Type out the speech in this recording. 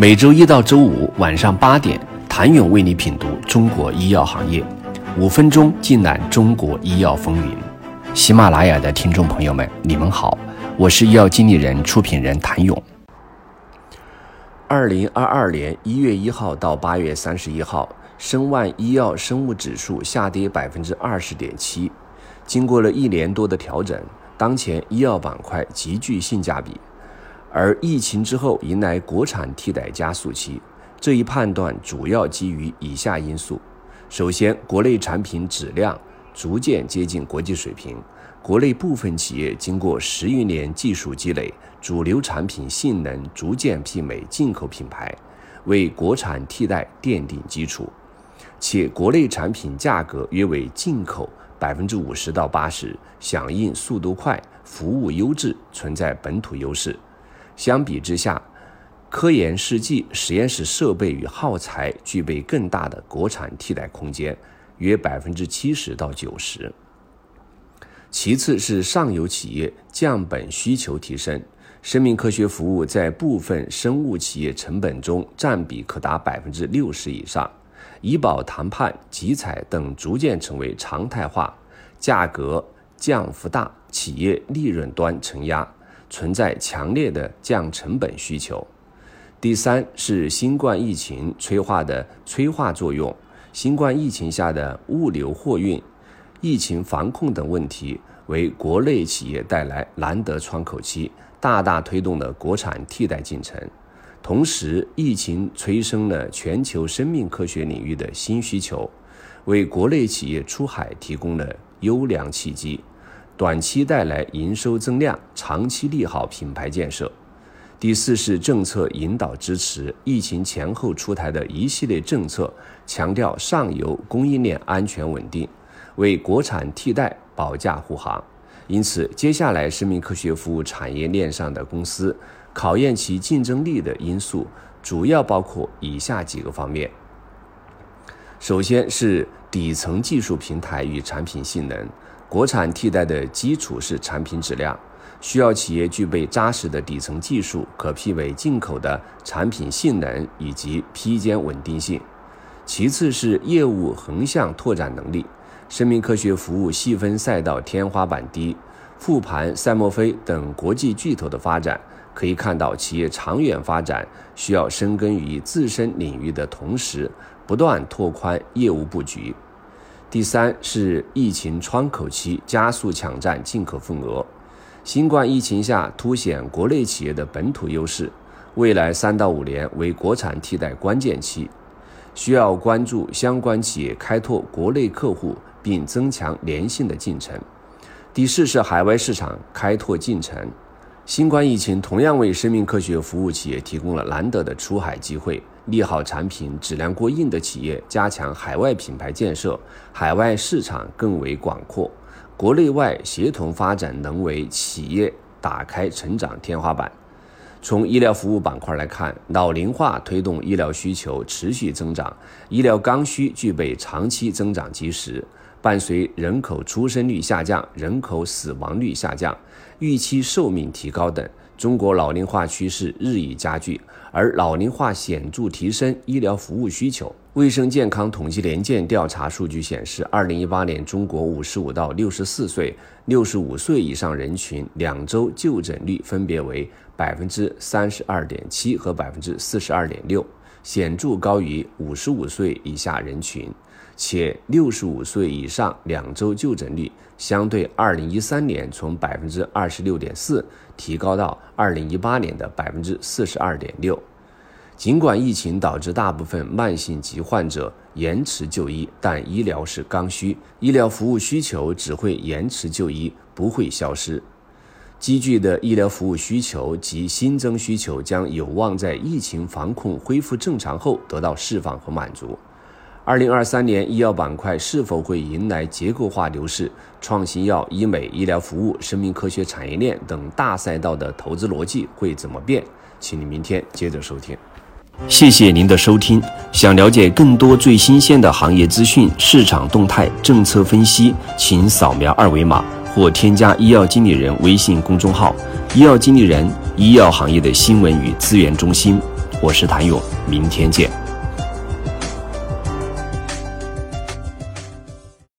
每周一到周五晚上八点，谭勇为你品读中国医药行业，五分钟尽览中国医药风云。喜马拉雅的听众朋友们，你们好，我是医药经理人、出品人谭勇。二零二二年一月一号到八月三十一号，申万医药生物指数下跌百分之二十点七。经过了一年多的调整，当前医药板块极具性价比。而疫情之后迎来国产替代加速期，这一判断主要基于以下因素：首先，国内产品质量逐渐接近国际水平，国内部分企业经过十余年技术积累，主流产品性能逐渐媲美进口品牌，为国产替代奠定基础；且国内产品价格约为进口百分之五十到八十，响应速度快，服务优质，存在本土优势。相比之下，科研试剂、实验室设备与耗材具备更大的国产替代空间，约百分之七十到九十。其次是上游企业降本需求提升，生命科学服务在部分生物企业成本中占比可达百分之六十以上，医保谈判、集采等逐渐成为常态化，价格降幅大，企业利润端承压。存在强烈的降成本需求。第三是新冠疫情催化的催化作用，新冠疫情下的物流货运、疫情防控等问题，为国内企业带来难得窗口期，大大推动了国产替代进程。同时，疫情催生了全球生命科学领域的新需求，为国内企业出海提供了优良契机。短期带来营收增量，长期利好品牌建设。第四是政策引导支持，疫情前后出台的一系列政策，强调上游供应链安全稳定，为国产替代保驾护航。因此，接下来生命科学服务产业链上的公司，考验其竞争力的因素，主要包括以下几个方面。首先是底层技术平台与产品性能。国产替代的基础是产品质量，需要企业具备扎实的底层技术，可媲美进口的产品性能以及批件稳定性。其次是业务横向拓展能力，生命科学服务细分赛道天花板低，复盘赛默飞等国际巨头的发展，可以看到企业长远发展需要深耕于自身领域的同时，不断拓宽业务布局。第三是疫情窗口期加速抢占进口份额，新冠疫情下凸显国内企业的本土优势，未来三到五年为国产替代关键期，需要关注相关企业开拓国内客户并增强粘性的进程。第四是海外市场开拓进程，新冠疫情同样为生命科学服务企业提供了难得的出海机会。利好产品质量过硬的企业加强海外品牌建设，海外市场更为广阔，国内外协同发展能为企业打开成长天花板。从医疗服务板块来看，老龄化推动医疗需求持续增长，医疗刚需具备长期增长基石。伴随人口出生率下降、人口死亡率下降、预期寿命提高等，中国老龄化趋势日益加剧。而老龄化显著提升医疗服务需求。卫生健康统计年鉴调查数据显示，二零一八年中国五十五到六十四岁、六十五岁以上人群两周就诊率分别为百分之三十二点七和百分之四十二点六，显著高于五十五岁以下人群。且六十五岁以上两周就诊率相对二零一三年从百分之二十六点四提高到二零一八年的百分之四十二点六。尽管疫情导致大部分慢性疾患者延迟就医，但医疗是刚需，医疗服务需求只会延迟就医，不会消失。积聚的医疗服务需求及新增需求将有望在疫情防控恢复正常后得到释放和满足。二零二三年医药板块是否会迎来结构化牛市？创新药、医美、医疗服务、生命科学产业链等大赛道的投资逻辑会怎么变？请你明天接着收听。谢谢您的收听。想了解更多最新鲜的行业资讯、市场动态、政策分析，请扫描二维码或添加医药经理人微信公众号“医药经理人”——医药行业的新闻与资源中心。我是谭勇，明天见。